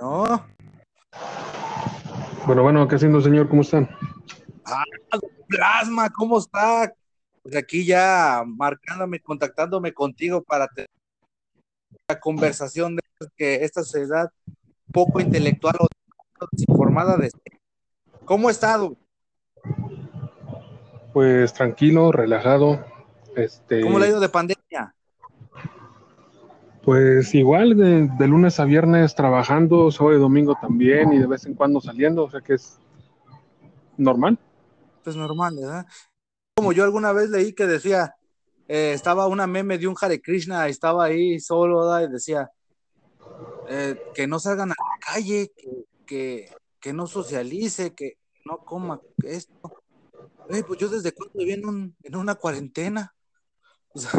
No. Bueno, bueno, ¿qué haciendo, señor? ¿Cómo están? Ah, Plasma, ¿cómo está? Pues aquí ya marcándome, contactándome contigo para tener la conversación de que esta sociedad poco intelectual o desinformada de ¿Cómo ha estado? Pues tranquilo, relajado. Este, ¿Cómo le ha ido de pandemia? Pues igual, de, lunes a viernes trabajando, sábado y domingo también, y de vez en cuando saliendo, o sea que es normal. Pues normal, ¿verdad? Como yo alguna vez leí que decía, eh, estaba una meme de un Hare Krishna, estaba ahí solo, ¿verdad? y decía, eh, que no salgan a la calle, que, que, que no socialice, que no coma esto. Eh, pues yo desde cuando viví en, un, en una cuarentena. O sea,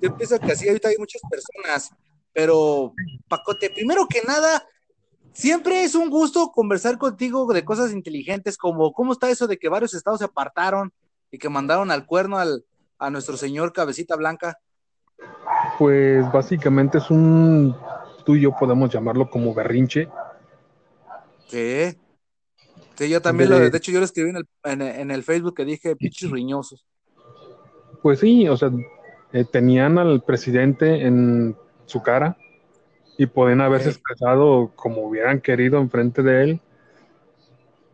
yo pienso que así ahorita hay muchas personas, pero Pacote, primero que nada, siempre es un gusto conversar contigo de cosas inteligentes, como cómo está eso de que varios estados se apartaron y que mandaron al cuerno al, a nuestro señor Cabecita Blanca. Pues básicamente es un, tú y yo podemos llamarlo como berrinche. ¿Qué? Sí, yo también, De- lo, de hecho yo lo escribí en el, en, en el Facebook que dije, pinches riñosos. Pues sí, o sea, eh, tenían al presidente en su cara y podían haberse expresado como hubieran querido enfrente de él.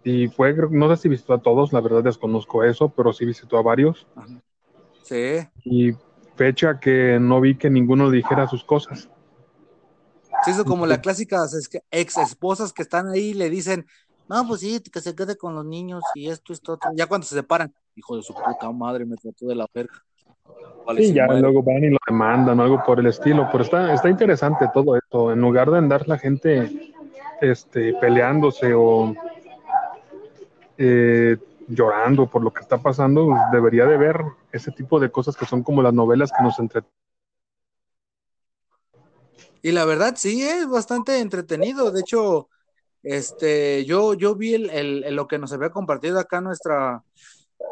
Y fue, no sé si visitó a todos, la verdad desconozco eso, pero sí visitó a varios. Ajá. Sí, Y fecha que no vi que ninguno dijera sus cosas. se hizo como las clásicas es que ex esposas que están ahí y le dicen, no, pues sí, que se quede con los niños y esto, esto, otro. Ya cuando se separan, hijo de su puta madre, me trató de la verga. Sí, ya muere. luego van y lo demandan o algo por el estilo, pero está, está interesante todo esto. En lugar de andar la gente este, peleándose o eh, llorando por lo que está pasando, pues, debería de ver ese tipo de cosas que son como las novelas que nos entretienen. Y la verdad, sí, es bastante entretenido. De hecho, este, yo, yo vi el, el- el- lo que nos había compartido acá nuestra,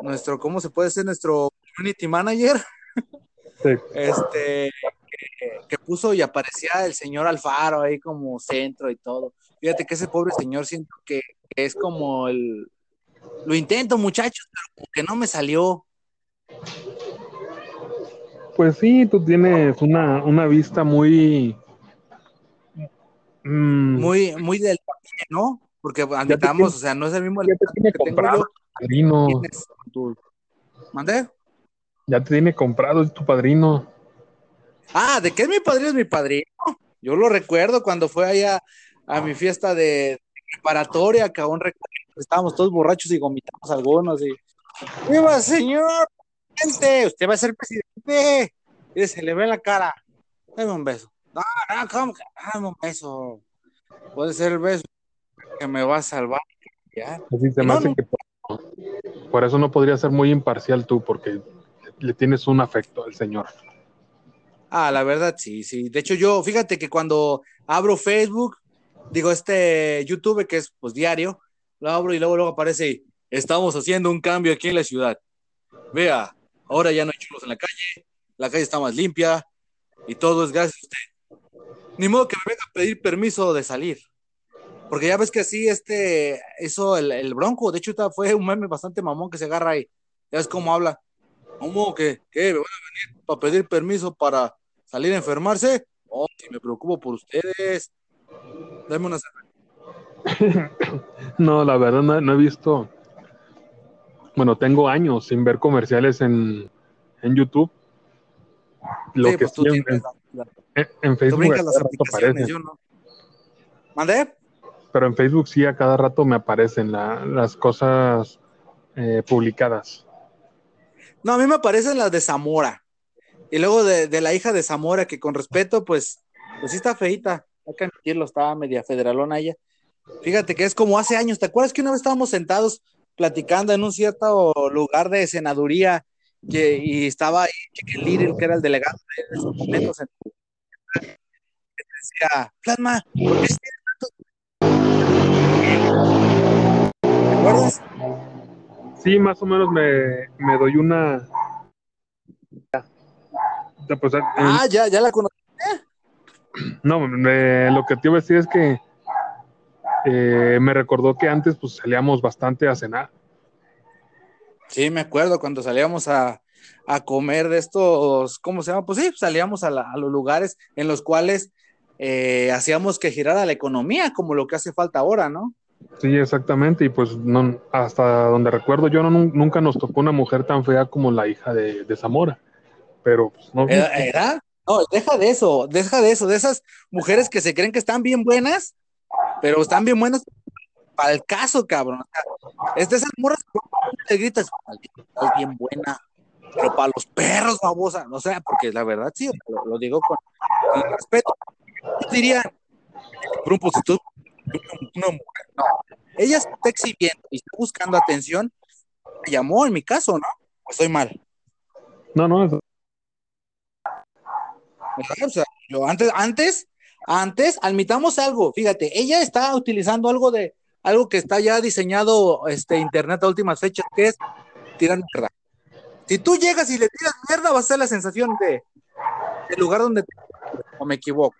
nuestro, ¿cómo se puede decir? Nuestro community manager, este, que, que puso y aparecía el señor Alfaro ahí como centro y todo. Fíjate que ese pobre señor siento que, que es como el, lo intento, muchachos, pero que no me salió. Pues sí, tú tienes una, una vista muy... mm, Muy, muy del ¿no? Porque admitamos, o sea, no es el mismo ya te tiene que tengo yo. tu padrino, Tienes tu- ¿Mandé? Ya te tiene comprado, es tu padrino. Ah, ¿de qué es mi padrino? Es mi padrino. Yo lo recuerdo cuando fue allá a mi fiesta de preparatoria, que aún recuerdo que estábamos todos borrachos y vomitamos algunos y ¡Viva señor! presidente! Usted va a ser presidente. Y se le ve en la cara. Dame un beso. No, no, ¿cómo que? Dame un beso. Puede ser el beso que me va a salvar. Ya. Así se me No, hace no. que por, por eso no podría ser muy imparcial tú, porque le tienes un afecto al señor. Ah, la verdad, sí, sí. De hecho, yo, fíjate que cuando abro Facebook, digo, este YouTube, que es pues diario, lo abro y luego, luego aparece, estamos haciendo un cambio aquí en la ciudad. Vea, ahora ya no hay chulos en la calle, la calle está más limpia y todo es gracias a usted. Ni modo que me venga a pedir permiso de salir. Porque ya ves que así, este, eso, el, el bronco, de hecho, fue un meme bastante mamón que se agarra ahí. Ya ves cómo habla. ¿Cómo que, qué, me van a venir para pedir permiso para salir a enfermarse? Oh, si me preocupo por ustedes. Dame una cerveza. No, la verdad no, no he visto. Bueno, tengo años sin ver comerciales en, en YouTube. Lo Sí, que pues tú en, tienes la- la- en- en tú Facebook brincas las aplicaciones, aparecen, yo no. ¿Mandé? pero en Facebook sí a cada rato me aparecen la- las cosas eh, publicadas. No, a mí me aparecen las de Zamora. Y luego de, de la hija de Zamora, que con respeto, pues, pues sí está feita. Hay que admitirlo, estaba media federalona ella. Fíjate que es como hace años. ¿Te acuerdas que una vez estábamos sentados platicando en un cierto lugar de senaduría que, y estaba ahí Chicken Little, que era el delegado de esos momentos? En, decía, Plasma, ¿por qué tienes tantos- ¿Te acuerdas? Sí, más o menos me, me doy una. Pues, Ah, ya, ya la conocí. no, me- lo que te iba a decir es que eh, me recordó que antes pues salíamos bastante a cenar. Sí, me acuerdo cuando salíamos a, comer de estos, ¿cómo se llama? Pues sí, salíamos a, los lugares en los cuales eh, hacíamos que girara la economía, como lo que hace falta ahora, ¿no? Sí, exactamente, y pues no, hasta donde recuerdo yo no, nunca nos tocó una mujer tan fea como la hija de, Zamora, pero pues, no. ¿Era? No, deja de eso, deja de eso, de esas mujeres que se creen que están bien buenas, pero están bien buenas para el caso, cabrón. Es de esas morras que te gritas, es bien buena, pero para los perros, babosa, o sea, porque la verdad sí, lo, digo con, respeto. Yo diría, por un positivo, una mujer, no, ella se está exhibiendo y está buscando atención, me llamó en mi caso, ¿no? Estoy mal. No, no, eso o sea, yo antes, antes, antes, admitamos algo, fíjate, ella está utilizando algo de, algo que está ya diseñado, este, internet a últimas fechas, que es tirar mierda. Si tú llegas y le tiras mierda, va a ser la sensación de, del lugar donde o me equivoco.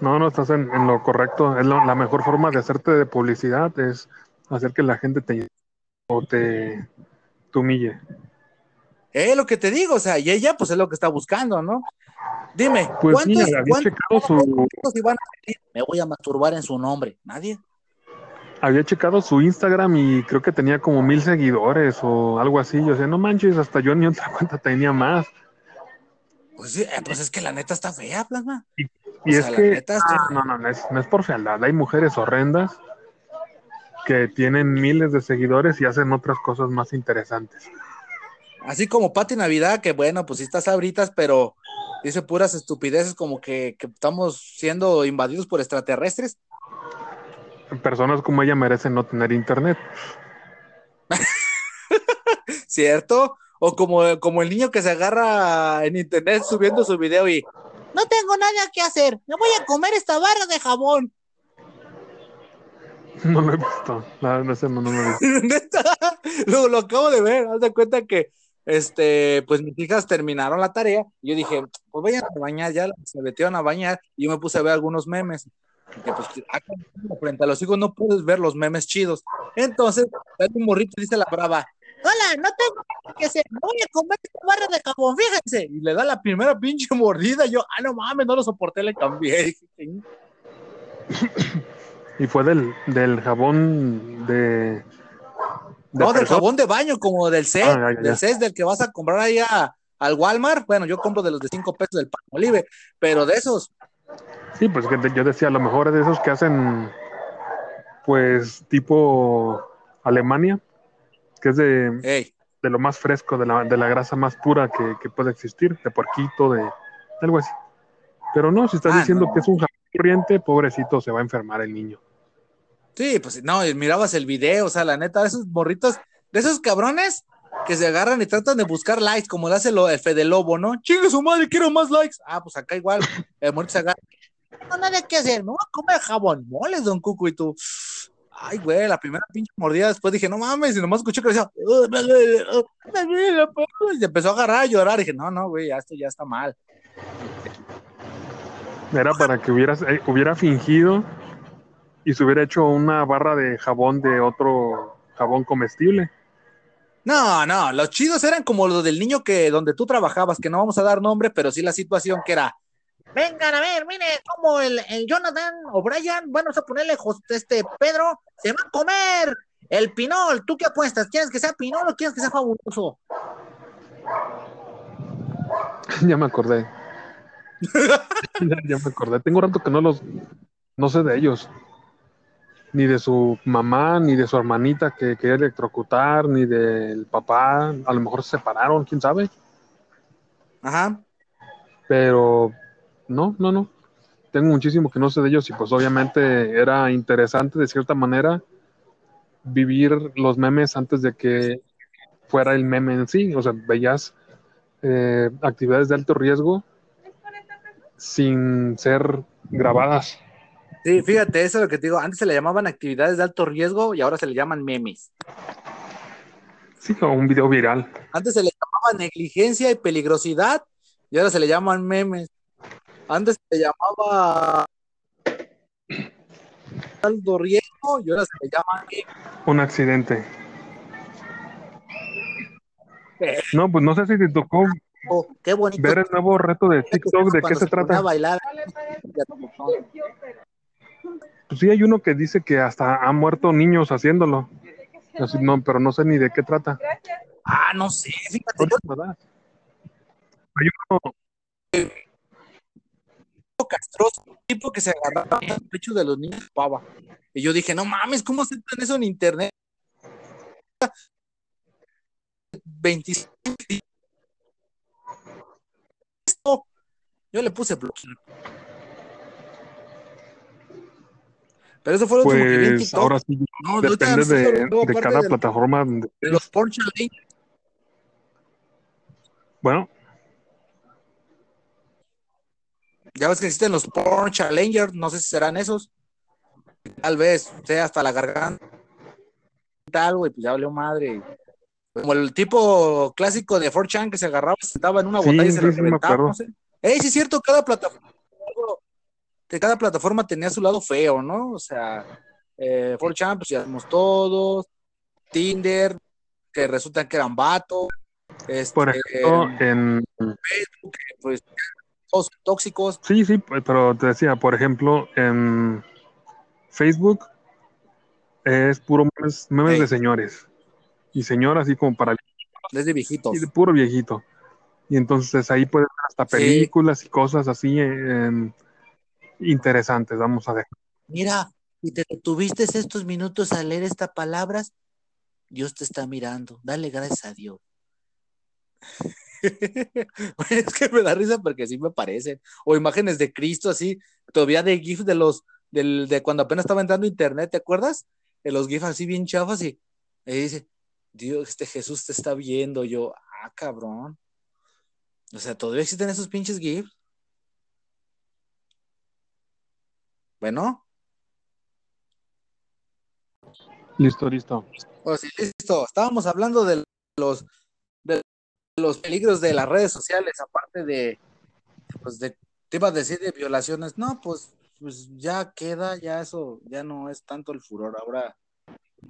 No, no estás en, lo correcto. Es la mejor forma de hacerte de publicidad es hacer que la gente te o te, te humille. Es lo que te digo, o sea, y ella pues es lo que está buscando, ¿no? Dime, pues ¿cuántos, iban a decir, me voy a masturbar en su nombre? Nadie. Había checado su Instagram y creo que tenía como mil seguidores o algo así. Yo decía, no manches, hasta yo ni otra cuenta tenía más. Pues sí, eh, pues es que la neta está fea, plasma. Y, es que, ah, no, no, no es, no es por fealdad. Hay mujeres horrendas que tienen miles de seguidores y hacen otras cosas más interesantes. Así como Pati Navidad, que bueno, pues sí estás ahorita, pero dice puras estupideces como que, estamos siendo invadidos por extraterrestres. Personas como ella merecen no tener internet. ¿Cierto? O como, como el niño que se agarra en internet subiendo su video y no tengo nada que hacer, me voy a comer esta barra de jabón. No lo he visto, no, no, no, no lo he visto. lo, lo acabo de ver, haz de cuenta que este, pues mis hijas terminaron la tarea y yo dije, pues vayan a bañar, ya se metieron a bañar y yo me puse a ver algunos memes. Que pues frente a los hijos no puedes ver los memes chidos. Entonces, un morrito dice la brava, hola, no tengo que hacer, voy a comer esta barra de jabón, fíjense. Y le da la primera pinche mordida, yo, ah, no mames, no lo soporté, le cambié. y fue del, del jabón de no, del jabón de baño, como del CES, ah, del CES del que vas a comprar ahí al Walmart. Bueno, yo compro de los de 5 pesos del pan olive, pero de esos. Sí, pues yo decía, a lo mejor es de esos que hacen, pues, tipo Alemania, que es de, de lo más fresco, de la, de la grasa más pura que, puede existir, de porquito, de, algo así. Pero no, si estás ah, diciendo que es un jabón corriente, pobrecito, se va a enfermar el niño. Sí, pues no, mirabas el video, o sea, la neta, de esos morritos, de esos cabrones que se agarran y tratan de buscar likes, como le hace el Fede Lobo, ¿no? Chingue su madre, quiero más likes. Ah, pues acá igual, el morrito se agarra. No, nada que hacer, me voy a comer jabón moles, don Cuco, y tú. Ay, güey, la primera pinche mordida, después dije, no mames, y nomás escuché que decía, y empezó a agarrar a llorar, y dije, no, no, güey, esto ya está mal. Era para que hubieras, eh, hubiera fingido y se hubiera hecho una barra de jabón de otro jabón comestible. No, no, los chidos eran como los del niño que donde tú trabajabas, que no vamos a dar nombre, pero sí la situación que era. Vengan a ver, mire, como el, el Jonathan O'Brien, bueno, vamos a ponerle este Pedro, se va a comer el pinol. ¿Tú qué apuestas? ¿Quieres que sea pinol o quieres que sea fabuloso? ya me acordé. ya, ya, me acordé. Tengo rato que no los, no sé de ellos ni de su mamá, ni de su hermanita que quería electrocutar, ni del papá. A lo mejor se separaron, quién sabe. Ajá. Pero no, no, no. Tengo muchísimo que no sé de ellos y pues obviamente era interesante de cierta manera vivir los memes antes de que fuera el meme en sí. O sea, veías eh, actividades de alto riesgo sin ser grabadas. Sí, fíjate, eso es lo que te digo. Antes se le llamaban actividades de alto riesgo y ahora se le llaman memes. Sí, como un video viral. Antes se le llamaba negligencia y peligrosidad y ahora se le llaman memes. Antes se llamaba alto riesgo y ahora se le llama Un accidente. Eh. No, pues no sé si te tocó oh, qué bonito. ver el nuevo reto de TikTok, ¿de qué se, trata? Bailar. Pues sí, hay uno que dice que hasta han muerto niños haciéndolo. no, pero no sé ni de qué trata. Ah, no sé, fíjate. Hay uno castroso, tipo que se agarraba el pecho de los niños pava. Y yo dije, no mames, ¿cómo aceptan eso en internet? 25. Yo le puse bloquear. Pero eso fue lo pues, que vi Ahora sí, no, depende de, de, cada plataforma. De, los Challenge. Bueno. Ya ves que existen los Porn Challenger, no sé si serán esos. Tal vez sea hasta la garganta. Tal, güey, pues ya valió madre. Como el tipo clásico de 4chan que se agarraba, se sentaba en una botella y se sí, reventaba. No sé. Ey, sí es cierto, cada plataforma cada plataforma tenía su lado feo, ¿no? O sea, eh, 4chan, pues ya vemos todos, Tinder, que resulta que eran vatos, este, por ejemplo, en Facebook, pues todos tóxicos. Sí, sí, pero te decía, por ejemplo, en Facebook es puro memes, de señores y señoras así como para desde viejitos y de puro viejito y entonces ahí puedes ver hasta películas y cosas así interesantes, vamos a ver. Mira, si te tuviste estos minutos a leer estas palabras, Dios te está mirando, dale gracias a Dios. es que me da risa porque sí me parecen. O imágenes de Cristo así, todavía de GIF de los, del, de cuando apenas estaba entrando internet, ¿te acuerdas? De los GIF así bien chafas y, y dice, Dios, este Jesús te está viendo. Yo, ah, cabrón. O sea, todavía existen esos pinches GIFs. Bueno. Listo, listo. Pues sí, listo. Estábamos hablando de los, los peligros de las redes sociales, aparte de, pues de, te iba a decir de violaciones. No, pues, pues ya queda, ya eso, ya no es tanto el furor. Ahora,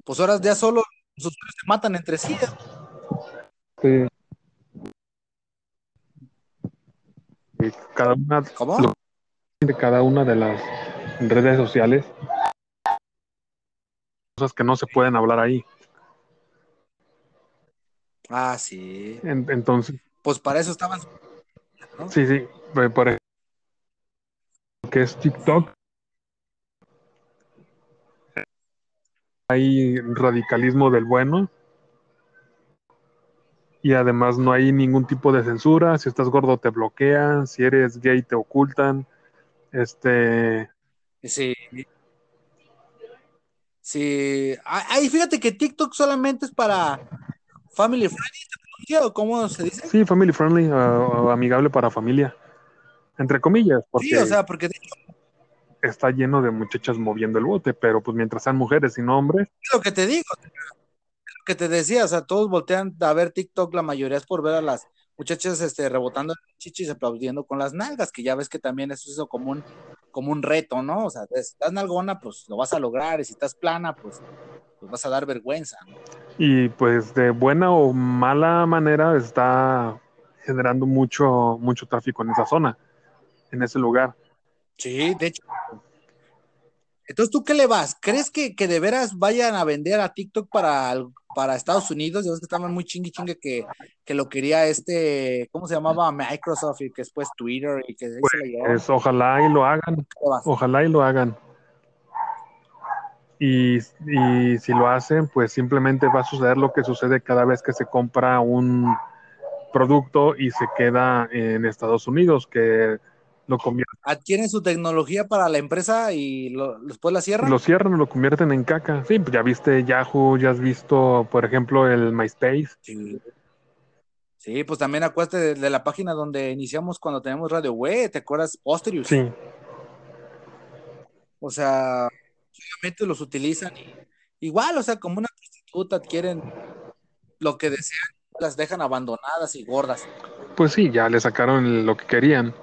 pues ahora ya solo los usuarios se matan entre sí. Sí. Cada una, ¿Cómo? de cada una de las redes sociales, cosas que no se pueden hablar ahí. Ah, sí. entonces. Pues para eso estaban. Sí, sí. Por ejemplo, que es TikTok. Hay radicalismo del bueno. Y además no hay ningún tipo de censura. Si estás gordo te bloquean. Si eres gay te ocultan. Este. Sí. Sí. Ahí fíjate que TikTok solamente es para family friendly, ¿o cómo se dice? Sí, family friendly, o amigable para familia. Entre comillas. Porque sí, o sea, porque está lleno de muchachas moviendo el bote, pero pues mientras sean mujeres y no hombres. Es lo que te digo, lo que te decía, o sea, todos voltean a ver TikTok, la mayoría es por ver a las muchachas este, rebotando chichis, aplaudiendo con las nalgas, que ya ves que también eso es como un, como un reto, ¿no? O sea, si estás nalgona, pues lo vas a lograr, y si estás plana, pues, pues vas a dar vergüenza. Y pues de buena o mala manera está generando mucho, mucho tráfico en esa zona, en ese lugar. Sí, de hecho. Entonces, ¿tú qué le vas? ¿Crees que, que de veras vayan a vender a TikTok para para Estados Unidos, ya ves que estaban muy chingue chingue que, que lo quería este, ¿cómo se llamaba? Microsoft y que después Twitter y que pues, ojalá y lo hagan, ojalá y lo hagan. Y, y, si lo hacen, pues simplemente va a suceder lo que sucede cada vez que se compra un producto y se queda en Estados Unidos, que lo Adquieren su tecnología para la empresa y después la cierran. Lo cierran, lo convierten en caca. Sí, pues ya viste Yahoo, ya has visto, por ejemplo, el MySpace. Sí. Sí, pues también acuérdate de, la página donde iniciamos cuando tenemos Radio Web, ¿te acuerdas? Posterius. Sí. O sea, solamente los utilizan y igual, o sea, como una prostituta adquieren lo que desean, las dejan abandonadas y gordas. Pues sí, ya le sacaron lo que querían.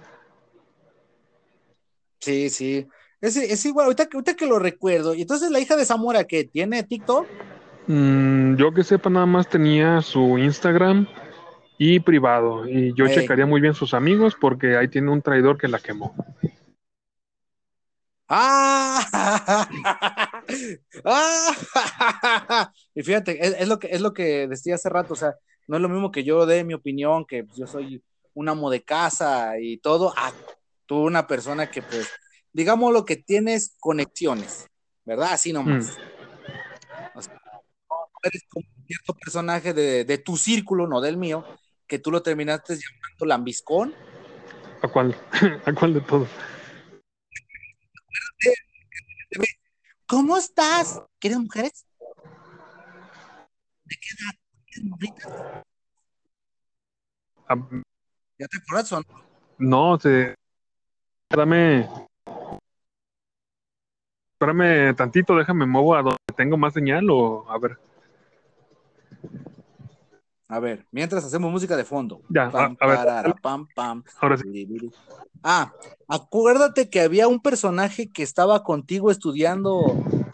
Sí, sí. Es, igual, ahorita, que lo recuerdo. Y entonces la hija de Zamora que tiene TikTok. Mm, yo que sepa, nada más tenía su Instagram y privado. Y yo checaría muy bien sus amigos porque ahí tiene un traidor que la quemó. ¡Ah! ¡Ah! y fíjate, es, lo que, es lo que decía hace rato, o sea, no es lo mismo que yo dé mi opinión, que pues, yo soy un amo de casa y todo, a tú una persona que pues, digamos lo que tienes conexiones, ¿verdad? Así nomás. Mm. O sea, eres como cierto personaje de, tu círculo, no del mío, que tú lo terminaste llamando lambiscón. ¿A cuál? ¿A cuál de todos? ¿Cómo estás? ¿Quieres mujeres? ¿De qué edad? ¿Quieres ah, ¿Ya te acuerdas o no? No, te... Espérame. Espérame tantito, déjame mover a donde tengo más señal o a ver. A ver, mientras hacemos música de fondo. Ya, pam, a, ver. pam, pam. Ahora sí. Ah, acuérdate que había un personaje que estaba contigo estudiando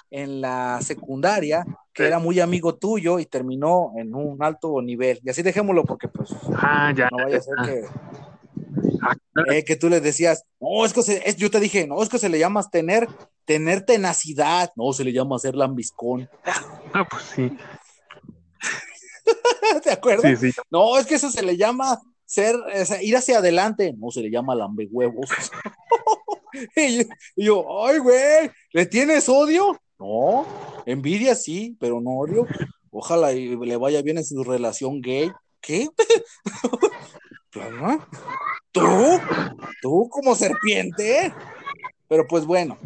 en la secundaria, que era muy amigo tuyo y terminó en un alto nivel. Y así dejémoslo porque pues ah, ya, no vaya a ser que, ah, eh, que tú le decías, no, es que es, yo te dije, no, es que se le llama tener, tener tenacidad, no, se le llama ser lambiscón. Ah, pues sí. ¿Te acuerdas? No, es que eso se le llama ser, ir hacia adelante. No, se le llama lambehuevos. y, y yo, ay, güey, ¿le tienes odio? No, envidia sí, pero no odio. Ojalá le vaya bien en su relación gay. ¿Qué? ¿Tú? ¿Tú como serpiente? Pero pues bueno,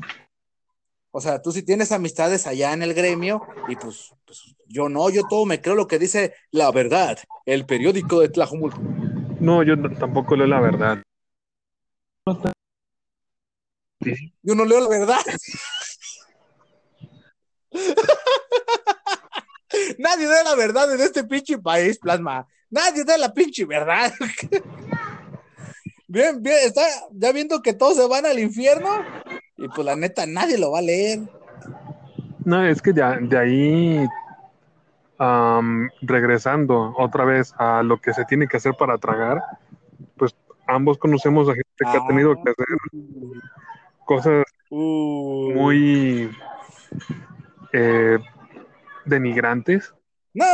o sea, tú sí tienes amistades allá en el gremio y pues, pues, yo no, yo todo me creo lo que dice la verdad, el periódico de Tlajumulco. No, yo tampoco leo la verdad. Yo no leo la verdad. Nadie da la verdad en este pinche país, plasma. Nadie da la pinche verdad. bien, bien, está ya viendo que todos se van al infierno. Y pues la neta, nadie lo va a leer. No, es que de, de ahí, regresando otra vez a lo que se tiene que hacer para tragar, pues ambos conocemos a gente que ha tenido que hacer cosas uh. muy eh, denigrantes. No,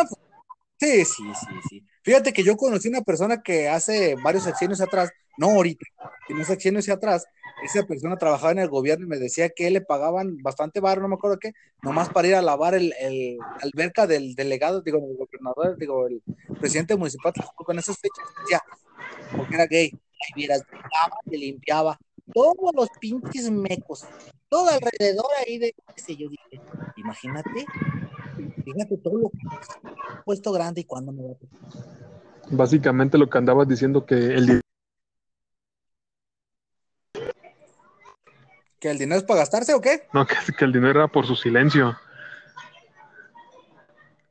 sí, sí, sí, sí. Fíjate que yo conocí una persona que hace varios secciones atrás, no ahorita, sino secciones atrás, esa persona trabajaba en el gobierno y me decía que le pagaban bastante barro, no me acuerdo qué, nomás para ir a lavar el, el alberca del delegado, digo, el gobernador, digo, el presidente municipal con esas fechas, decía, porque era gay, y vieras, y limpiaba todos los pinches mecos, todo alrededor ahí de, qué yo, dije, imagínate, fíjate todo lo que puesto grande y cuando me va a Básicamente lo que andabas diciendo que el ¿Que el dinero es para gastarse o qué? No, que, que el dinero era por su silencio.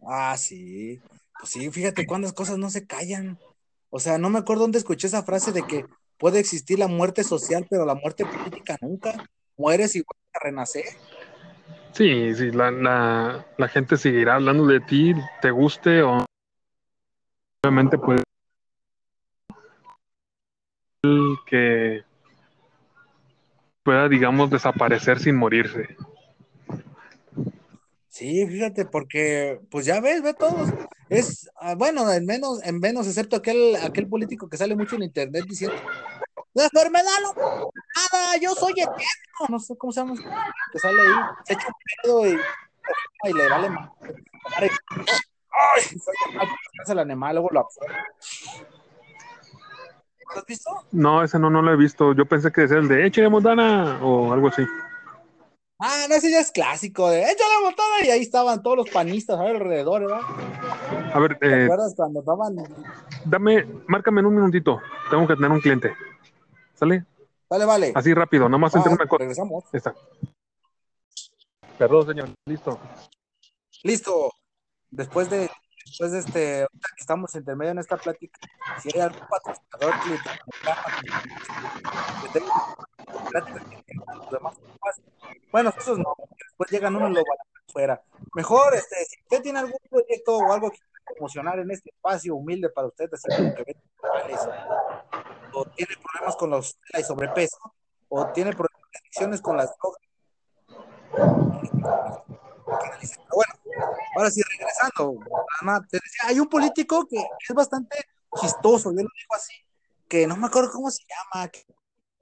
Ah, sí. Pues sí, fíjate cuántas cosas no se callan. O sea, no me acuerdo dónde escuché esa frase de que puede existir la muerte social, pero la muerte política nunca. Mueres y vuelves a renacer. Sí, sí, la, la, la gente seguirá hablando de ti, te guste o obviamente puede que pueda, digamos, desaparecer sin morirse. Sí, fíjate, porque, pues ya ves, ve todos. Es, ah, bueno, en menos, en menos, excepto aquel, aquel político que sale mucho en internet diciendo, la enfermedad no nada, yo soy eterno, no sé cómo se llama, que sale ahí, se echa un pedo y, y le vale más. Ay, soy el animal, luego lo absorbe. ¿Lo has visto? No, ese no, no lo he visto. Yo pensé que decía el de Échale Montana o algo así. Ah, no, ese ya es clásico de Échale Montana y ahí estaban todos los panistas alrededor, ¿verdad? A ver, ¿te eh, acuerdas cuando estaban? Dame, márcame en un minutito. Tengo que tener un cliente. ¿Sale? Vale, vale. Así rápido, nomás entre una cosa. Regresamos. Está. Perdón, señor. Listo. Listo. Después de de este, estamos intermedio en esta plática, si hay algún patrocinador que, bueno, esos no, después llegan uno y lo van fuera. Mejor, este, si usted tiene algún proyecto o algo que promocionar en este espacio humilde para usted, que o tiene problemas con los y sobrepeso, o tiene problemas de adicciones con las drogas. bueno, ahora sí, regresando, hay un político que, es bastante chistoso, yo lo digo así, que no me acuerdo cómo se llama, que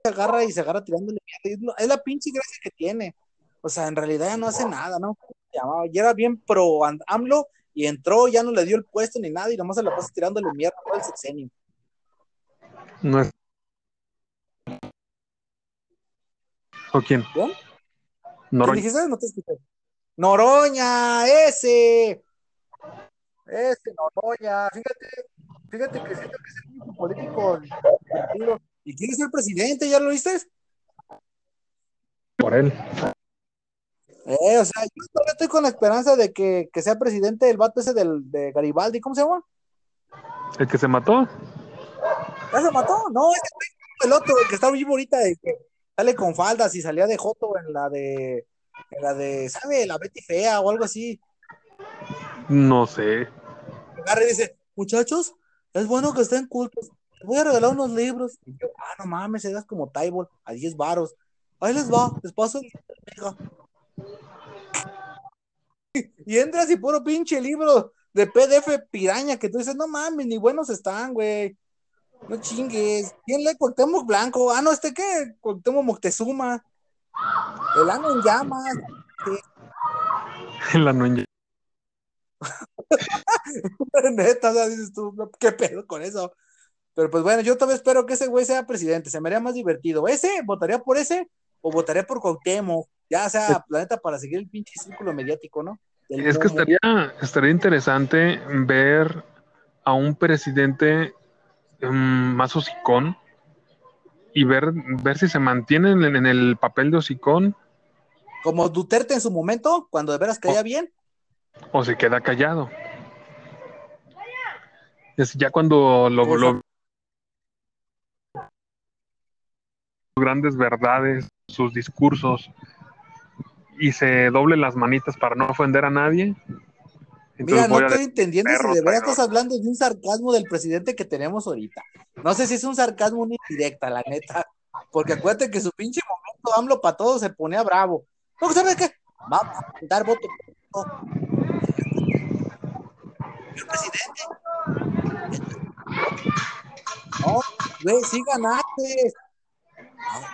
se agarra y se agarra tirándole mierda, es la pinche gracia que tiene. O sea, en realidad ya no hace nada, ¿no? Se llamaba, y era bien pro AMLO y entró, ya no le dio el puesto ni nada y nomás se la pasa tirándole mierda todo el sexenio. No es... ¿O quién? Noroña. ¿Qué No te escuché. Noroña, ese. Ese Noroña. Fíjate, fíjate que siento que es el único político y quiere ser presidente, ¿ya lo viste? Por él. Eh, o sea, yo todavía estoy con la esperanza de que, que sea presidente el vato ese del, de Garibaldi, ¿cómo se llama? ¿El que se mató? ¿Ya se mató? No, es el otro, el que está vivo ahorita, de que sale con faldas y salía de Joto en la de, la de, ¿sabe? La Betty Fea o algo así. No sé. Agarra y dice, muchachos, es bueno que estén cultos. Les voy a regalar unos libros. Y yo, ah, no mames, eras como Taibol, a 10 varos. Ahí les va, les paso el y entras y puro pinche libro de PDF piraña que tú dices, no mames, ni buenos están, güey. No chingues. ¿Quién lee Cuauhtémoc Blanco? Ah, no, ¿este qué? Cuauhtémoc Moctezuma. El ano en llamas. El ano en llamas. Neta, o sea, dices tú, ¿qué pedo con eso? Pero pues bueno, yo todavía espero que ese güey sea presidente, se me haría más divertido. ¿Ese? ¿Votaría por ese? ¿O votaría por Cuauhtémoc? Ya sea, planeta para seguir el pinche círculo mediático, ¿no? es que estaría, estaría interesante ver a un presidente mm, más hocicón y ver, ver si se mantiene en, el papel de hocicón. Como Duterte en su momento, cuando de veras caía bien. O se queda callado. Es ya cuando lo, lo grandes verdades, sus discursos, y se doble las manitas para no ofender a nadie. Mira, no estoy entendiendo si de verdad estás hablando de un sarcasmo del presidente que tenemos ahorita. No sé si es un sarcasmo ni directa, la neta. Porque acuérdate que su pinche momento AMLO para todos se ponía bravo. No, ¿sabes qué? Vamos a dar voto. El presidente. No, güey, sí ganaste.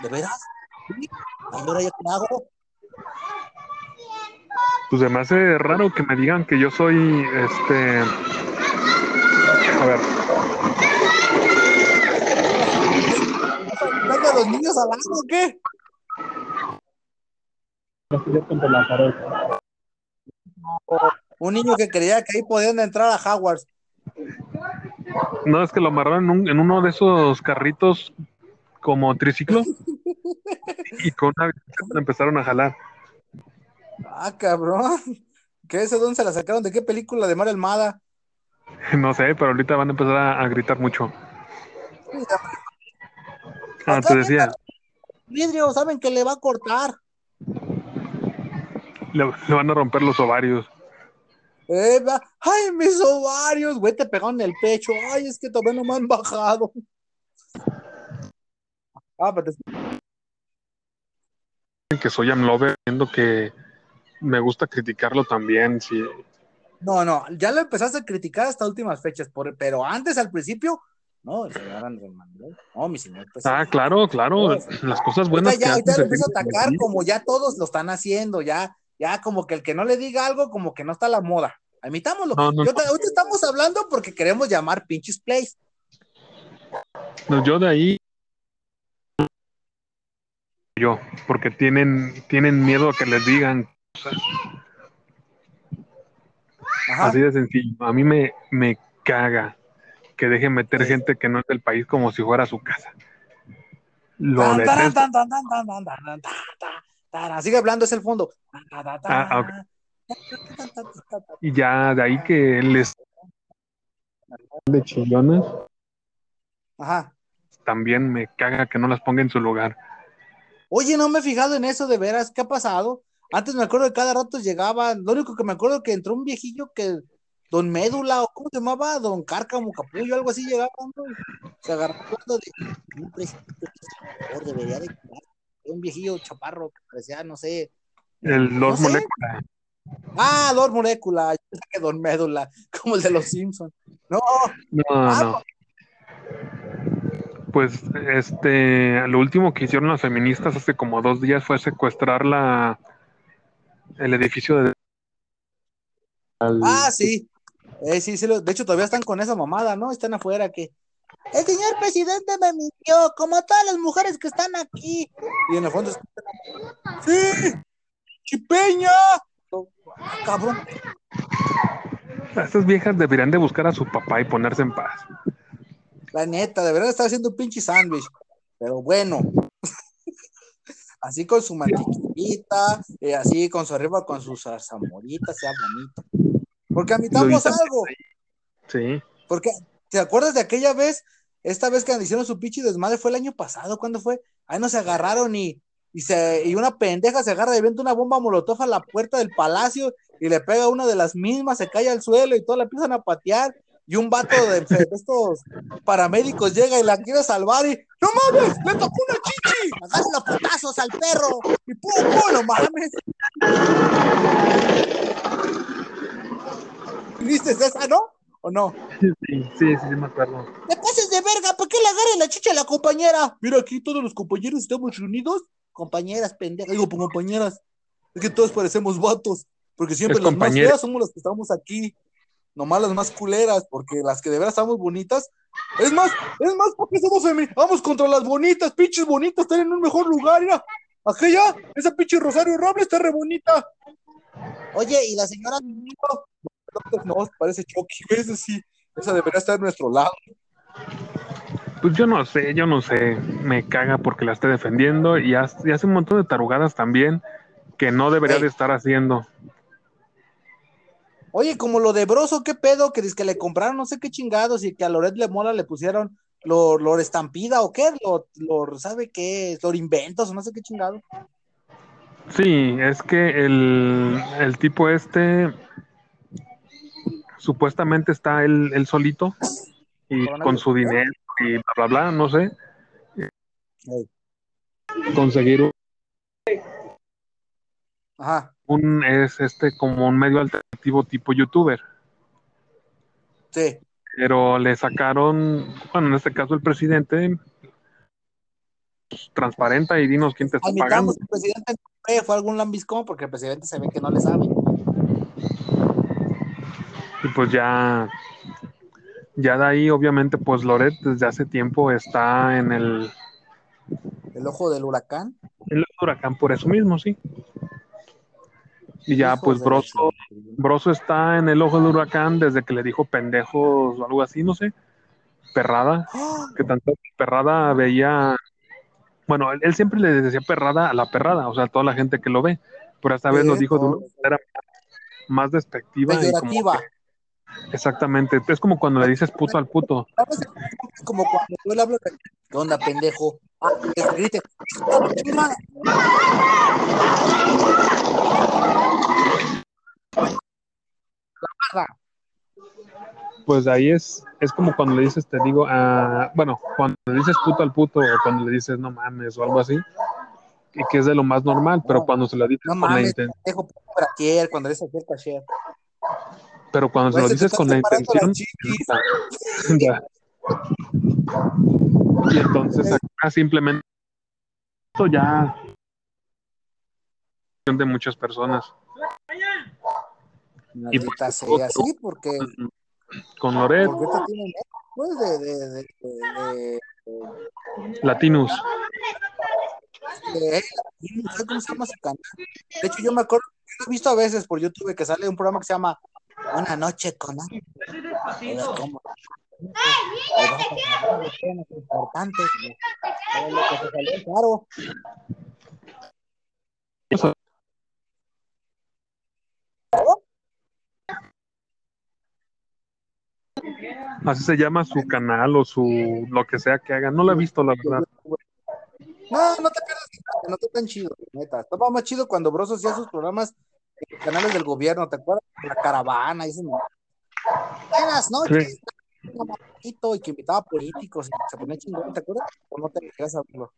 ¿De veras? ¿Sí? ¿Ahora ya te hago? Pues se me hace raro que me digan que yo soy este. A ver. ¿Venga los niños al lado o qué? Un niño que creía que ahí podían entrar a Hogwarts. No, es que lo amarraron en, en uno de esos carritos como triciclo y con una empezaron a jalar. Ah, cabrón. ¿Qué es? ¿Dónde se la sacaron? ¿De qué película de Mar Almada? No sé, pero ahorita van a empezar a, gritar mucho. Ah, te decía. Vidrio, saben que le va a cortar. Le, van a romper los ovarios. Eh, ay, mis ovarios, güey, te pegaron en el pecho. Ay, es que todavía no me han bajado. Ah, pero que soy amlover, viendo que me gusta criticarlo también, sí. No, no, ya lo empezaste a criticar hasta últimas fechas, por, pero antes, al principio, no, no, mi señor. Pues, ah, claro, claro, las cosas buenas. Ya, ya lo empiezo a atacar como ya todos lo están haciendo, ya, ya como que el que no le diga algo, como que no está a la moda. Imitámoslo. yo, ahorita estamos hablando porque queremos llamar pinches plays. yo de ahí yo, porque tienen, tienen miedo a que les digan Así de sencillo. A mí me, me caga que dejen meter gente que no es del país como si fuera su casa. Lo Sigue hablando, es el fondo. Y ya de ahí que les de chillonas. Ajá. También me caga que no las ponga en su lugar. Oye, no me he fijado en eso de veras, ¿qué ha pasado? Antes me acuerdo que cada rato llegaba, lo único que me acuerdo que entró un viejillo que, don Médula, o cómo se llamaba, don Cárcamo Capullo, algo así llegaba, se agarró de un presidente, debería de un viejillo chaparro que parecía, no sé. El Lord Molecula. Ah, Lord Molecula, que Don Médula, como el de los Simpsons. No, no, ah, no. Pues este, lo último que hicieron las feministas hace como dos días fue secuestrar la el edificio de Ah, sí. Eh, sí, sí, de hecho todavía están con esa mamada, ¿no? Están afuera que el señor presidente me mintió, como todas las mujeres que están aquí. Y en el fondo, ¡sí! ¡Chipeña! Cabrón. Estas viejas deberían de buscar a su papá y ponerse en paz. La neta, deberían estar haciendo un pinche sándwich. Pero bueno. Así con su mantiquita, eh, así con su arriba, con sus zarzamoritas, sea bonito. Porque admitamos algo. Sí. Porque, ¿te acuerdas de aquella vez esta vez que hicieron su pinche desmadre fue el año pasado, ¿cuándo fue? Ahí no se agarraron y, y, se, y una pendeja se agarra y venta una bomba molotov a la puerta del palacio y le pega una de las mismas, se cae al suelo y todos la empiezan a patear. Y un vato de, estos paramédicos llega y la quiere salvar y ¡No mames! ¡Le tocó una chichi! ¡Agarra los putazos al perro! ¡Y pum, pum! ¡No mames! ¿Viste esa, no? ¿O no? Sí, sí, sí, me acuerdo. ¡Le pases de verga! ¿Por qué le agarre la chicha a la compañera? Mira, aquí todos los compañeros estamos reunidos. Compañeras, pendejas. Digo, compañeras. Es que todos parecemos vatos. Porque siempre las más feas somos los que estamos aquí. Nomás las más culeras. Porque las que de verdad estamos bonitas. Es más, es más, porque somos femeninas. Vamos contra las bonitas. Pinches bonitas están en un mejor lugar. Mira. Aquella, esa pinche Rosario Robles está re bonita. Oye, y la señora no, parece Chucky, ese sí, esa debería estar a nuestro lado. Pues yo no sé, yo no sé, me caga porque la esté defendiendo y hace, hace un montón de tarugadas también que no debería de estar haciendo. Oye, como lo de Broso, ¿qué pedo? Que dice que le compraron no sé qué chingados y que a Loret Le Mola le pusieron lo, lo estampida o qué, lo, lo ¿sabe qué? Lo inventos o no sé qué chingado. Sí, es que el, el tipo este supuestamente está él, él solito y con su dinero y bla, bla, bla, no sé. Conseguir un, Ajá. Un, es este como un medio alternativo tipo youtuber. Sí. Pero le sacaron, bueno, en este caso el presidente, pues, transparenta y dinos quién te está pagando. El presidente fue algún lambiscón porque el presidente se ve que no le sabe. Y pues ya, ya de ahí, obviamente, pues Loret desde hace tiempo está en el... ¿El ojo del huracán? El ojo del huracán, por eso mismo, sí. Y ya, pues Broso, Broso está en el ojo del huracán desde que le dijo pendejos o algo así, no sé. Perrada, que tanto Perrada veía. Bueno, él, siempre le decía perrada a la perrada, o sea, a toda la gente que lo ve. Pero esta vez lo dijo de una manera más despectiva. Y como Exactamente, es como cuando le dices puto al puto. Es como cuando yo le hablo de ¿qué onda, pendejo? Ah, grite. Pues ahí es, es como cuando le dices, te digo, uh, bueno, cuando le dices puto al puto o cuando le dices no mames o algo así, y que es de lo más normal, pero cuando se lo dices no mames, pendejo, cuando le dices pero cuando se lo dices con la intención. ya. Y entonces acá simplemente esto ya de muchas personas. y pues, sea así porque con Loret pues de, de, de, de Latinus. ¿Cómo se llama su canal? De hecho, yo me acuerdo, lo he visto a veces por YouTube que sale un programa que se llama una noche con como importantes claro Así se llama su canal o su lo que sea que hagan. No lo he visto, la verdad. No, no te pierdas, no está tan chido, neta. Estaba más chido cuando Broso hacía sus programas canales del gobierno, ¿te acuerdas? La caravana, y eso. Buenas noches. Y que invitaba políticos y se ponía chingón, ¿te acuerdas? ¿O no te a verlo?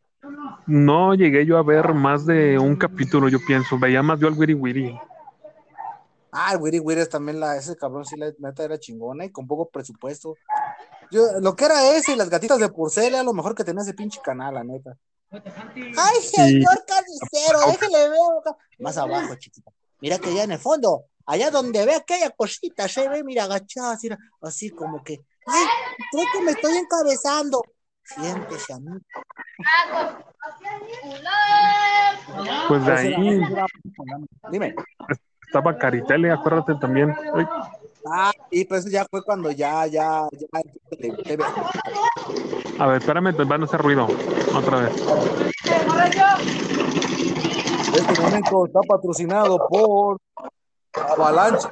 No llegué yo a ver más de un capítulo, yo pienso. Veía más yo al Wiri Wiri. Ah, el Wiri Wiri es también la, ese cabrón sí la neta era chingona y con poco presupuesto. Yo, lo que era ese y las gatitas de porcela, lo mejor que tenía ese pinche canal, la neta. Ay, señor carnicero, déjale ver. Más abajo, chiquita. Mira que allá en el fondo, allá donde ve aquella cosita, se ve, mira, agachada, así, así como que, ay, creo que me estoy encabezando. Siéntese a mí. Pues de ahí. Dime. Estaba Caritele, acuérdate también. Ah, y pues ya fue cuando ya, ya, ya. A ver, espérame, van a hacer ruido. Otra vez. Este momento está patrocinado por Avalanche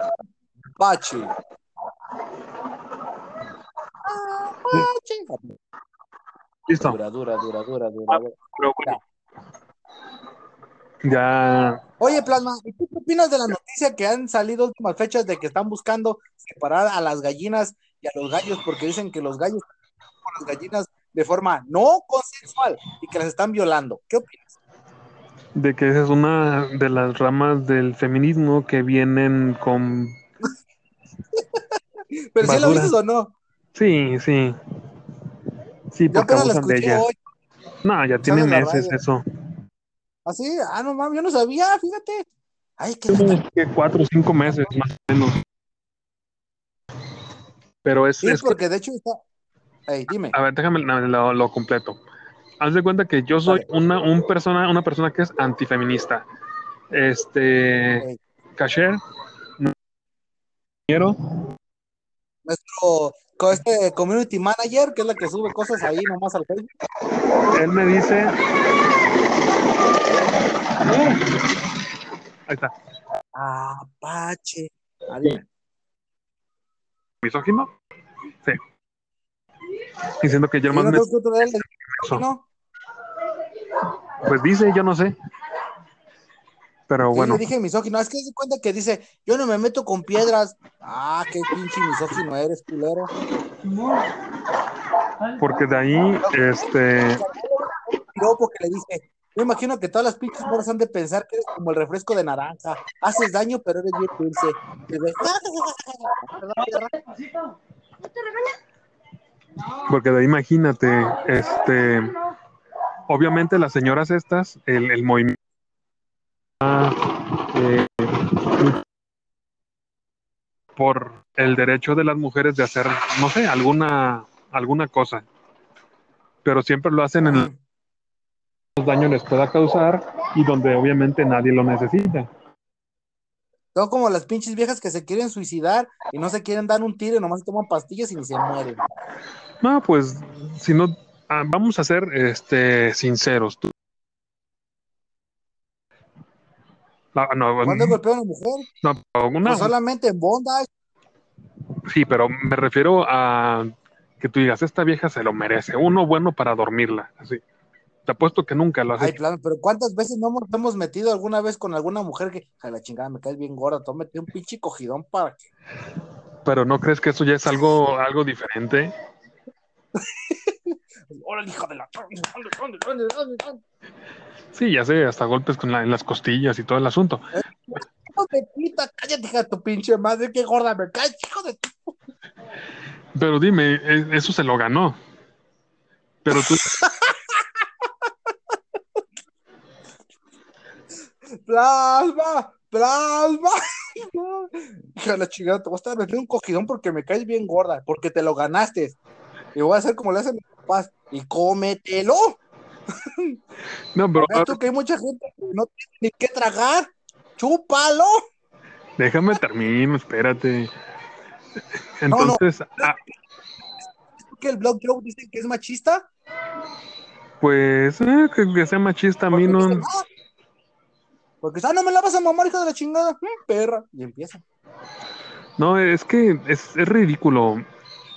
Pache. Listo. Dura, dura, dura, dura, dura. Ah, ya. Oye, Plasma, ¿y tú qué opinas de la noticia que han salido últimas fechas de que están buscando separar a las gallinas y a los gallos porque dicen que los gallos con las gallinas de forma no consensual y que las están violando? ¿Qué opinas? De que esa es una de las ramas del feminismo que vienen con. ¿Pero si lo dices o no? Sí, sí. Sí, porque abusan de ella. No, ya tiene meses eso. ¿Ah, sí? Ah, no mames, yo no sabía, fíjate. Ay, qué que cuatro o cinco meses más o menos. Pero es. Sí, porque de hecho está. Hey, dime. A ver, déjame lo, completo. Haz de cuenta que yo soy una, un persona, una persona que es antifeminista. Este. Casher. Quiero. Nuestro este community manager, que es la que sube cosas ahí nomás al Facebook. Él me dice Ahí está. Apache. ¿Misógino? Sí. Diciendo que yo más me... Pues dice, yo no sé. Pero bueno. Yo dije misógino, es que se cuenta que dice, yo no me meto con piedras. Ah, qué pinche misógino eres, culero. Porque de ahí, este. Porque le dije, me imagino que todas las pinches morras han de pensar que eres como el refresco de naranja. Haces daño, pero eres bien dulce. Porque de ahí imagínate, este, obviamente las señoras estas, el, el movimiento eh, por el derecho de las mujeres de hacer, no sé, alguna, alguna cosa. Pero siempre lo hacen en el daño les pueda causar y donde obviamente nadie lo necesita. Son como las pinches viejas que se quieren suicidar y no se quieren dar un tiro y nomás toman pastillas y ni se mueren. No, pues, si no, ah, vamos a ser este, sinceros. ¿Cuándo golpeó a una mujer? No, una... Pues solamente en bondage. Sí, pero me refiero a que tú digas, esta vieja se lo merece, uno bueno para dormirla, así. Te apuesto que nunca lo has Ay, pero ¿cuántas veces no hemos, hemos, metido alguna vez con alguna mujer que, a la chingada, me caes bien gorda, tómate un pinche cogidón para que... Pero ¿no crees que eso ya es algo, algo diferente? Hijo de la... Sí, ya sé, hasta golpes con la, en las costillas y todo el asunto. Pepita, cállate, hija tu pinche madre, qué gorda me caes, hijo de... Pero dime, e, eso se lo ganó. Pero tú... plasma, plasma. Hija la chingada, te voy a estar metiendo un cogidón porque me caes bien gorda, porque te lo ganaste. Y voy a hacer como le hacen mis papás, y cómetelo. No, bro. Esto que hay mucha gente que no tiene ni qué tragar. ¡Chúpalo! Déjame termino, espérate. Entonces. No, Ah... ¿Que el blog Joe dice que es machista? Pues, eh, que, sea machista a mí no. Porque, ah, no me la vas a mamar, hija de la chingada, mm, perra. Y empieza. No, es que es, ridículo.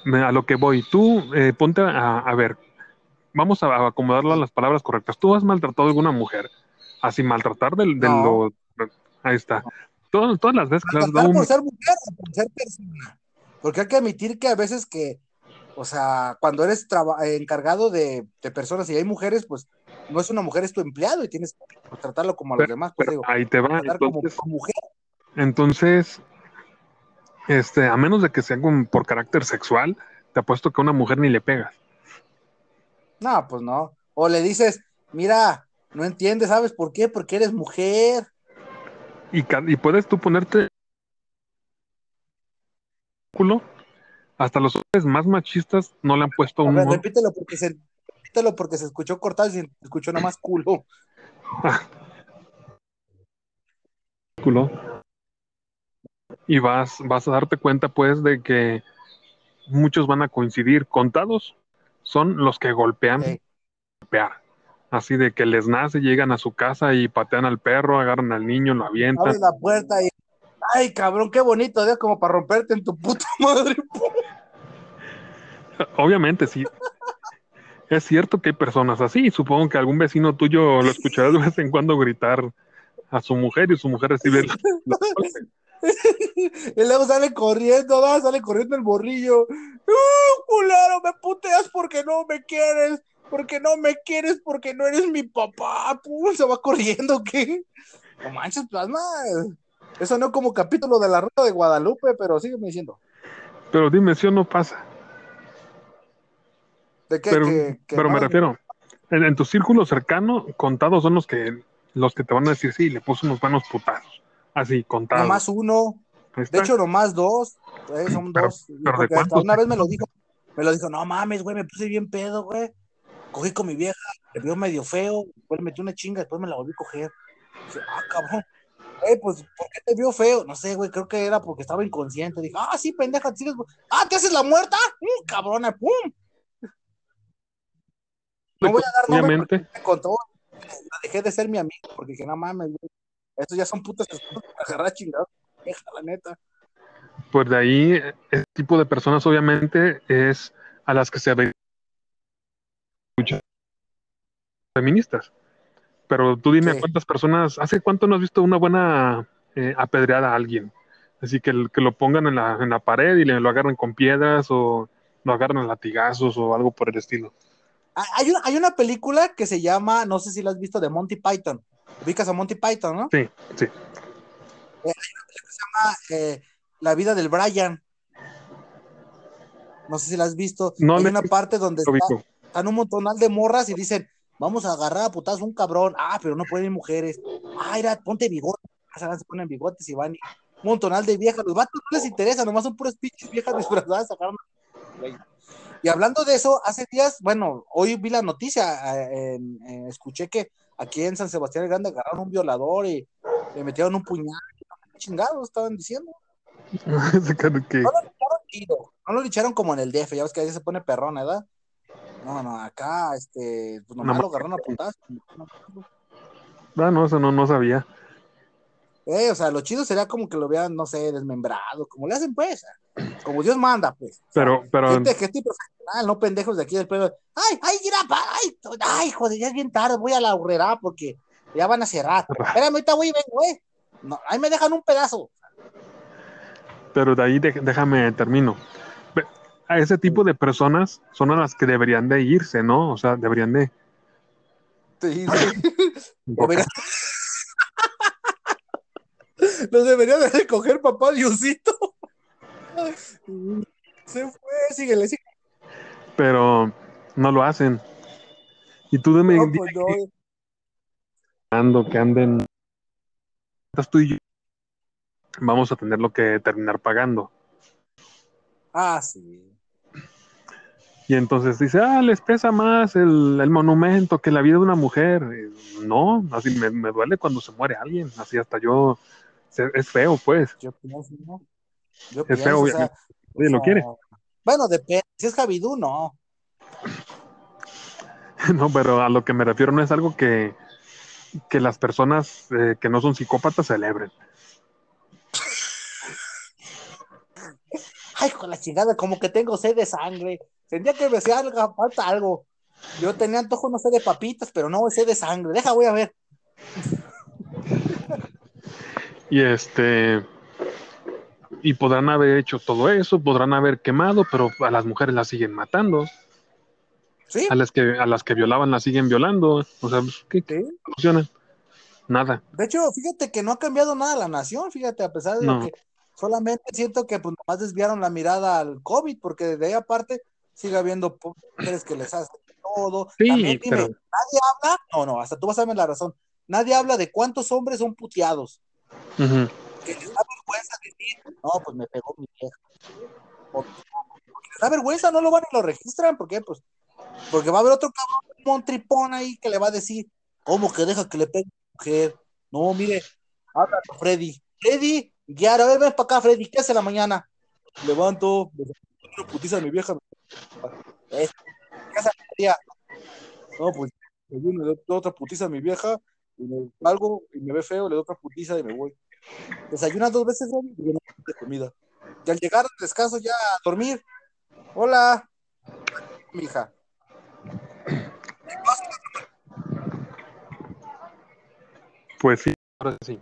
A lo que voy, tú eh, ponte a, ver, vamos a acomodarlo a las palabras correctas. ¿Tú has maltratado a alguna mujer? Así maltratar del, de lo... Ahí está. Todas, todas las veces que has dado por ser mujer por ser persona. Porque hay que admitir que a veces que, o sea, cuando eres encargado de, personas y hay mujeres, pues no es una mujer, es tu empleado y tienes que tratarlo como a los demás. Pues, digo, ahí te va. Entonces, como mujer. Entonces, este, a menos de que sea por carácter sexual, te apuesto que a una mujer ni le pegas. No, pues no. O le dices, mira, no entiendes, ¿sabes por qué? Porque eres mujer. Y, y puedes tú ponerte culo. Hasta los hombres más machistas no le han puesto un. repítelo porque se, repítelo porque se escuchó cortado y se escuchó nada más culo. culo y vas, vas a darte cuenta pues de que muchos van a coincidir, contados son los que golpean, golpear. Así de que les nace, llegan a su casa y patean al perro, agarran al niño, lo avientan. Abre la puerta y, ay cabrón, qué bonito, es como para romperte en tu puta madre. Obviamente, sí. es cierto que hay personas así. Supongo que algún vecino tuyo lo escuchará de vez en cuando gritar a su mujer y su mujer recibe y luego sale corriendo, ¿va? sale corriendo el borrillo. ¡Uh, culero! Me puteas porque no me quieres, porque no me quieres, porque no eres mi papá. Pum, se va corriendo, ¿qué? No manches, plasma. Eso no como capítulo de la ruta de Guadalupe, pero sígueme diciendo. Pero dime, si o no pasa. ¿De qué? Pero, pero me refiero, en, tu círculo cercano, contados son los que los que te van a decir, sí, le puso unos buenos putazos. Así, contado. Nomás uno. De hecho, nomás dos. son dos. una vez me lo dijo. Me lo dijo, no mames, güey, me puse bien pedo, güey. Cogí con mi vieja, le vio medio feo, después le metí una chinga, después me la volví a coger. Dije, ah, cabrón. Güey, pues, ¿por qué te vio feo? No sé, güey, creo que era porque estaba inconsciente. Dije, ah, sí, pendeja, ¿sí Ah, ¿te haces la muerta? ¡Pum, cabrona! ¡Pum! No voy a dar nombre dejé de ser mi amigo, porque dije, no mames, güey. Estos ya son putas agarrar chingados. La neta. Pues de ahí, ese tipo de personas, obviamente, es a las que se ven muchas feministas. Pero tú dime cuántas personas, ¿hace cuánto no has visto una buena eh, apedreada a alguien? Así que, que lo pongan en la, en la pared y le, lo agarren con piedras o lo agarren a latigazos o algo por el estilo. Ah, hay una, hay una película que se llama, no sé si la has visto, de Monty Python. Ubicas a Monty Python, ¿no? Sí, sí. Eh, hay una película que se llama eh, La vida del Brian. No sé si la has visto. No, hay una parte donde están un montonal de morras y dicen, vamos a agarrar a putazo un cabrón. Ah, pero no pueden ir mujeres. Ah, mira, ponte bigote. Se ponen bigotes y van y... un montonal de viejas. Los vatos no les interesa, nomás son puras pinches viejas disfrazadas. Sacaron... Y hablando de eso, hace días, bueno, hoy vi la noticia, eh, escuché que aquí en San Sebastián el Grande agarraron un violador y le metieron un puñal. Chingados, estaban diciendo. no, lo echaron como en el DF, ya ves que ahí se pone perrón, ¿verdad? No, no, acá, este, pues nomás lo agarraron a putazo. Ah, no, eso no, no sabía. Eh, o sea, lo chido sería como que lo vean, no sé, desmembrado, como le hacen pues, como Dios manda, pues. Pero, pero. Gente, gente profesional, no pendejos de aquí del pueblo. Ay, ay, mira, ay, ay, joder, ya es bien tarde, voy a la horrera porque ya van a cerrar. Espérame, ahorita voy y vengo, güey. No, ahí me dejan un pedazo. Pero de ahí déjame termino. A ese tipo de personas son a las que deberían de irse, ¿no? O sea, deberían de. Sí, Los debería de recoger papá Diosito. Se fue, síguele, síguele. Pero no lo hacen. Y tú dime, no, pues que anden tú y yo vamos a tener lo que terminar pagando. Ah, sí. Y entonces dice, ah, les pesa más el, el monumento que la vida de una mujer. No, así me, me, duele cuando se muere alguien. Así hasta yo es feo, pues. Yo pienso, ¿no? Es feo, o sea, lo quiere. Bueno, depende. Si es Javidú, no. no, pero a lo que me refiero no es algo que, que las personas eh, que no son psicópatas celebren. Ay, con la chingada, como que tengo sed de sangre. Sentía que me hacía algo, falta algo. Yo tenía antojo, no sé, de papitas, pero no, sed de sangre. Deja, voy a ver. Y este. Y podrán haber hecho todo eso, podrán haber quemado, pero a las mujeres las siguen matando. ¿Sí? A las que, a las que violaban las siguen violando. O sea, pues, ¿qué, ¿Sí? Nada. De hecho, fíjate que no ha cambiado nada la nación, fíjate, a pesar de lo que solamente siento que pues nomás desviaron la mirada al COVID, porque de ahí aparte sigue habiendo mujeres que les hacen todo. Sí, nadie habla, no, no, hasta tú vas a ver la razón. Nadie habla de cuántos hombres son puteados. Que les da vergüenza decir, no, pues me pegó mi vieja. Porque da vergüenza, no lo van y lo registran, ¿por qué? Pues porque va a haber otro cabrón, un tripón ahí que le va a decir, ¿cómo que deja que le pegue mujer. No, mire, habla Freddy. Freddy, guiar, a ver, ven para acá, Freddy, ¿qué hace la mañana? Levanto, me putiza a mi vieja. No, pues, le doy otra putiza a mi vieja, y me salgo y me ve feo, le doy otra putiza y me voy. Desayuna dos veces y de comida. Y al llegar al descanso ya a dormir, hola, mi hija. Pues sí, ahora sí.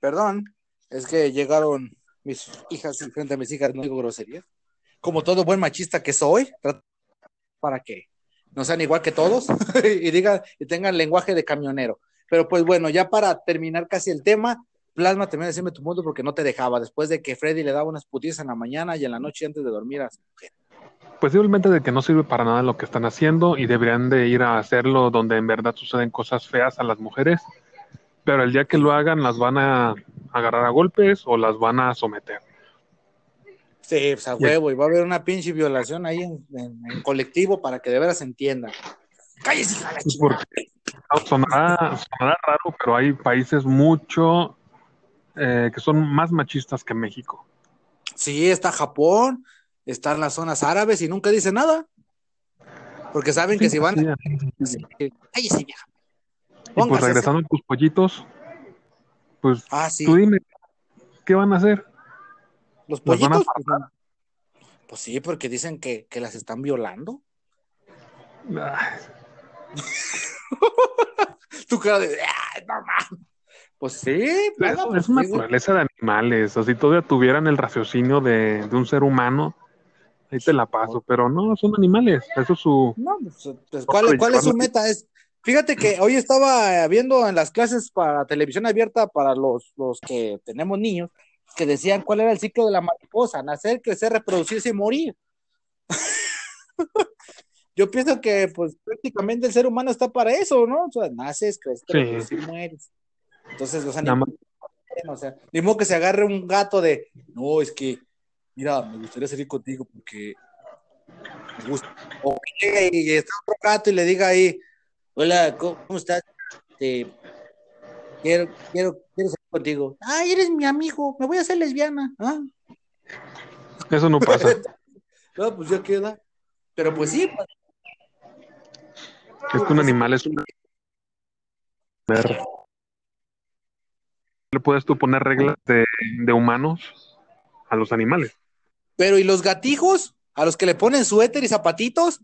Perdón, es que llegaron mis hijas frente a mis hijas, no digo groserías. Como todo buen machista que soy, para que no sean igual que todos y digan y tengan lenguaje de camionero. Pero pues bueno, ya para terminar casi el tema, Plasma de decirme tu mundo porque no te dejaba, después de que Freddy le daba unas putizas en la mañana y en la noche antes de dormir a su mujer. Pues simplemente de que no sirve para nada lo que están haciendo y deberían de ir a hacerlo donde en verdad suceden cosas feas a las mujeres, pero el día que lo hagan las van a agarrar a golpes o las van a someter. Sí, pues a huevo, y va a haber una pinche violación ahí en, colectivo para que de veras se entienda. Cállese, hija Porque sonará, raro, pero hay países mucho eh, que son más machistas que México. Sí, está Japón, están las zonas árabes y nunca dicen nada. Porque saben que si van. Cállese, vieja. Y pues regresando a tus pollitos, pues ah, tú dime, ¿qué van a hacer? ¿Los pollitos? Pues, pues, sí, porque dicen que, que las están violando. tu cara de. no Pues sí, es, es una naturaleza de animales. O si todavía tuvieran el raciocinio de, de un ser humano, ahí te la paso, pero no, son animales, eso es su... No, pues, pues, ¿cuál, ¿cuál, es su meta? Es, fíjate que hoy estaba viendo en las clases para televisión abierta para los, los que tenemos niños, que decían cuál era el ciclo de la mariposa, nacer, crecer, reproducirse y morir. Yo pienso que pues prácticamente el ser humano está para eso, ¿no? O sea, naces, creces, y mueres. Entonces los animales, o sea, ni modo que se agarre un gato de, no, es que mira, me gustaría salir contigo porque me gusta. O que y está otro gato y le diga ahí, hola, ¿cómo, estás? quiero, quiero, quiero salir contigo. Ay, eres mi amigo, me voy a hacer lesbiana. ¿ah? Eso no pasa. no, pues ya queda. Pero pues sí. Es que un animal es un... ¿Le puedes tú poner reglas de, de humanos a los animales? Pero ¿y los gatijos? ¿A los que le ponen suéter y zapatitos?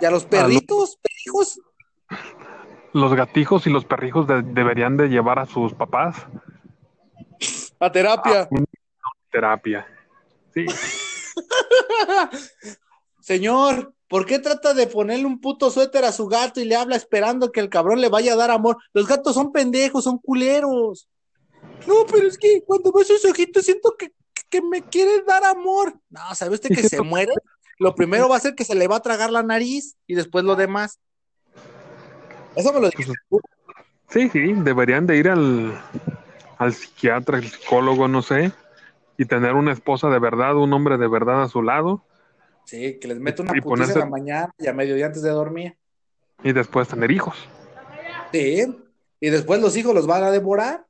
¿Y a los perritos, perrijos? Los gatijos y los perrijos deberían de llevar a sus papás. A terapia. A terapia. Sí. Señor, ¿por qué trata de ponerle un puto suéter a su gato y le habla esperando que el cabrón le vaya a dar amor? Los gatos son pendejos, son culeros. No, pero es que cuando veo sus ojitos siento que que me quiere dar amor. No, ¿sabe usted que se muere? Lo primero va a ser que se le va a tragar la nariz y después lo demás. Eso me lo dijo. Sí, sí, deberían de ir al, al psiquiatra, al psicólogo, no sé, y tener una esposa de verdad, un hombre de verdad a su lado. Sí, que les mete una putiza en la mañana y a mediodía antes de dormir. Y después tener hijos. Sí, y después los hijos los van a devorar.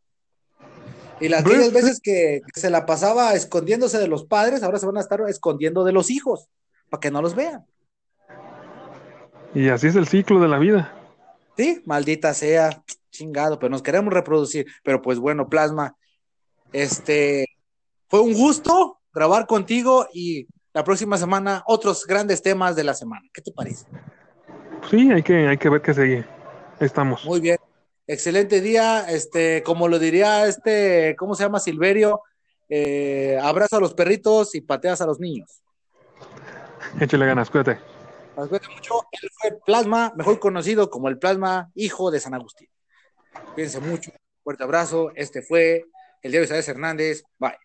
Y las 10 veces que, se la pasaba escondiéndose de los padres, ahora se van a estar escondiendo de los hijos, para que no los vean. Y así es el ciclo de la vida. Sí, maldita sea, chingado, pero nos queremos reproducir. Pero pues bueno, Plasma, este, fue un gusto grabar contigo y la próxima semana otros grandes temas de la semana. ¿Qué te parece? Sí, hay que, hay que ver qué sigue. Estamos. Muy bien. Excelente día. Este, como lo diría este, ¿cómo se llama? Silverio. Eh, abraza a los perritos y pateas a los niños. Échale ganas, cuídate. Cuídate mucho. Él fue Plasma, mejor conocido como el Plasma, hijo de San Agustín. Cuídense mucho. Fuerte abrazo. Este fue el Diario Isabel Hernández. Bye.